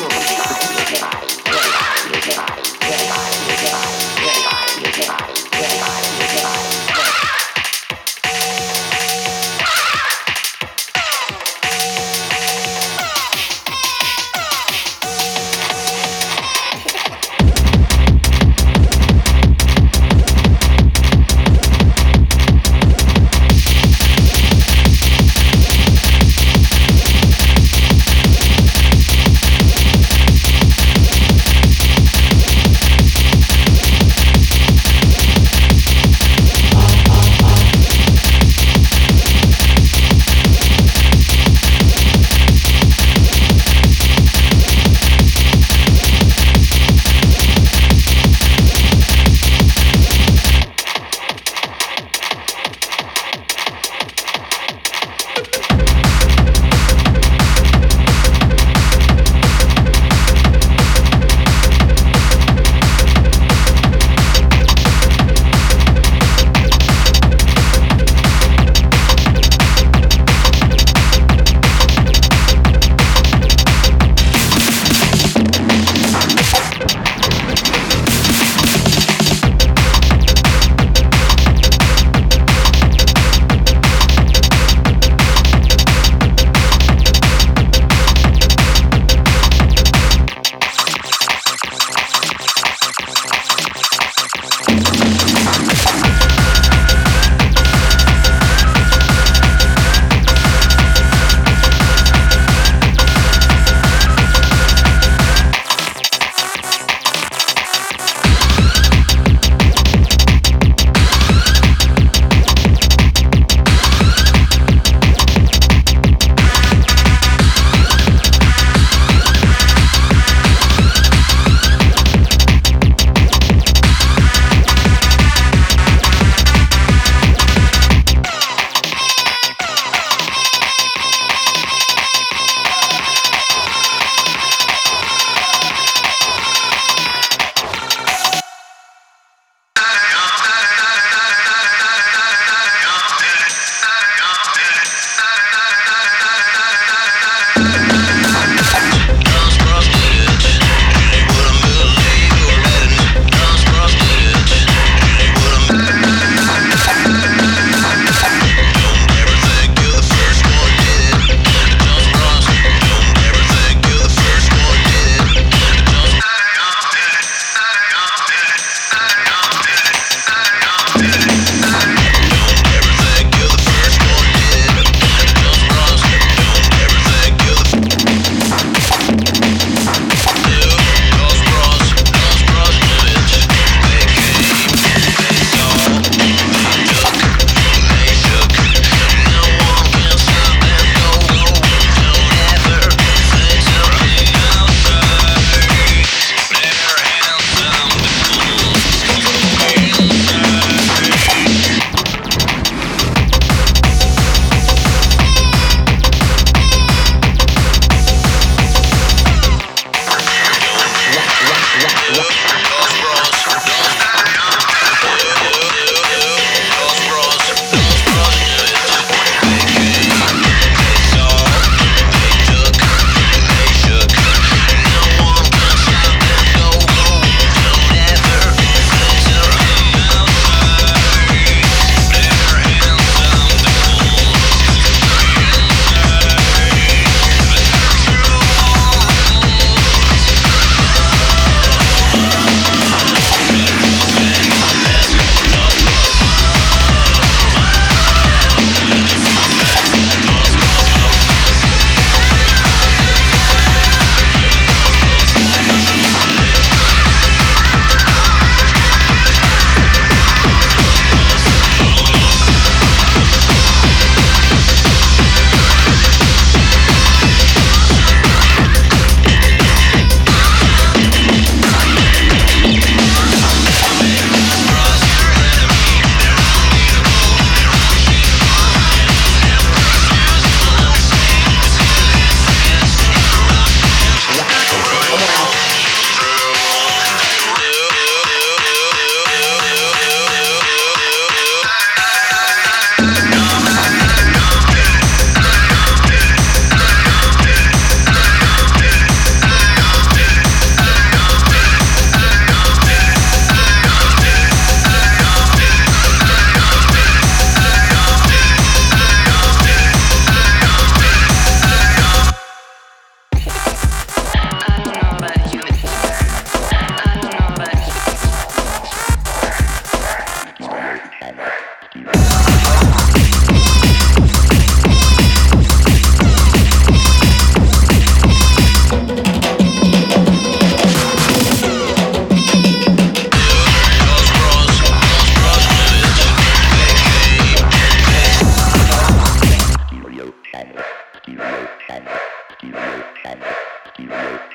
show.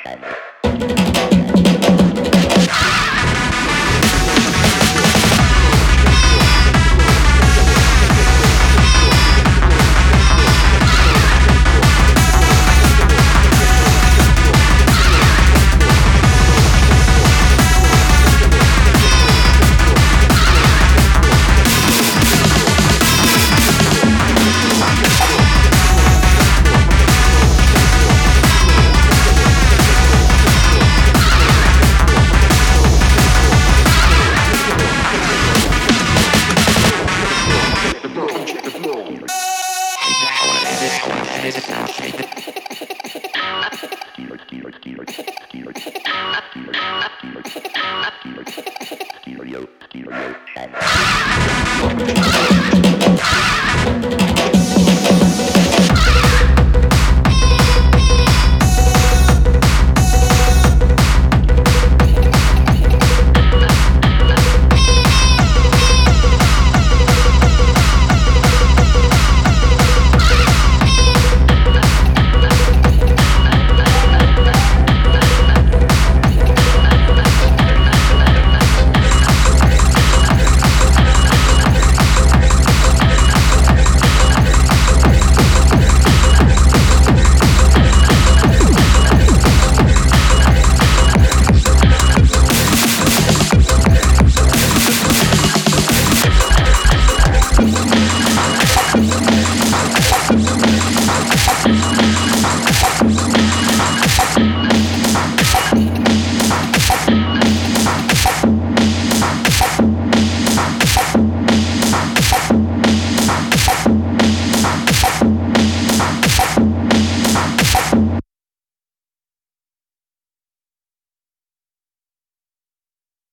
Thank Thank you.